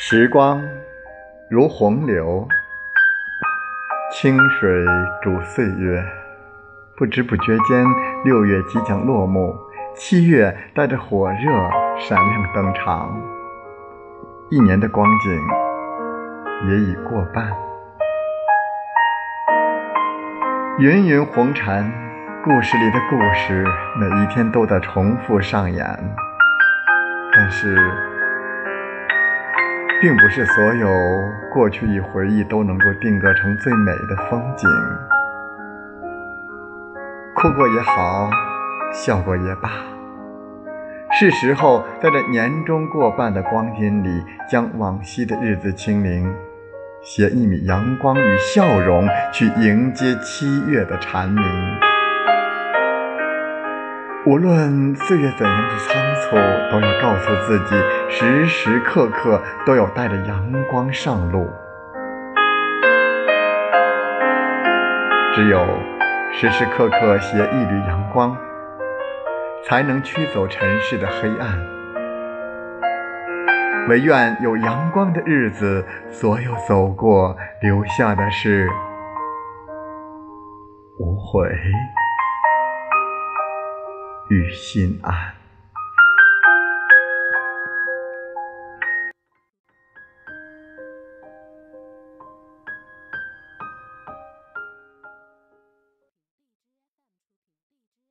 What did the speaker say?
时光如洪流，清水煮岁月。不知不觉间，六月即将落幕，七月带着火热闪亮登场。一年的光景也已过半。芸芸红尘，故事里的故事，每一天都在重复上演。但是。并不是所有过去与回忆都能够定格成最美的风景，哭过也好，笑过也罢，是时候在这年终过半的光阴里，将往昔的日子清零，携一米阳光与笑容，去迎接七月的蝉鸣。无论岁月怎样的仓促，都要告诉自己，时时刻刻都要带着阳光上路。只有时时刻刻携一缕阳光，才能驱走尘世的黑暗。唯愿有阳光的日子，所有走过，留下的是无悔。与心安。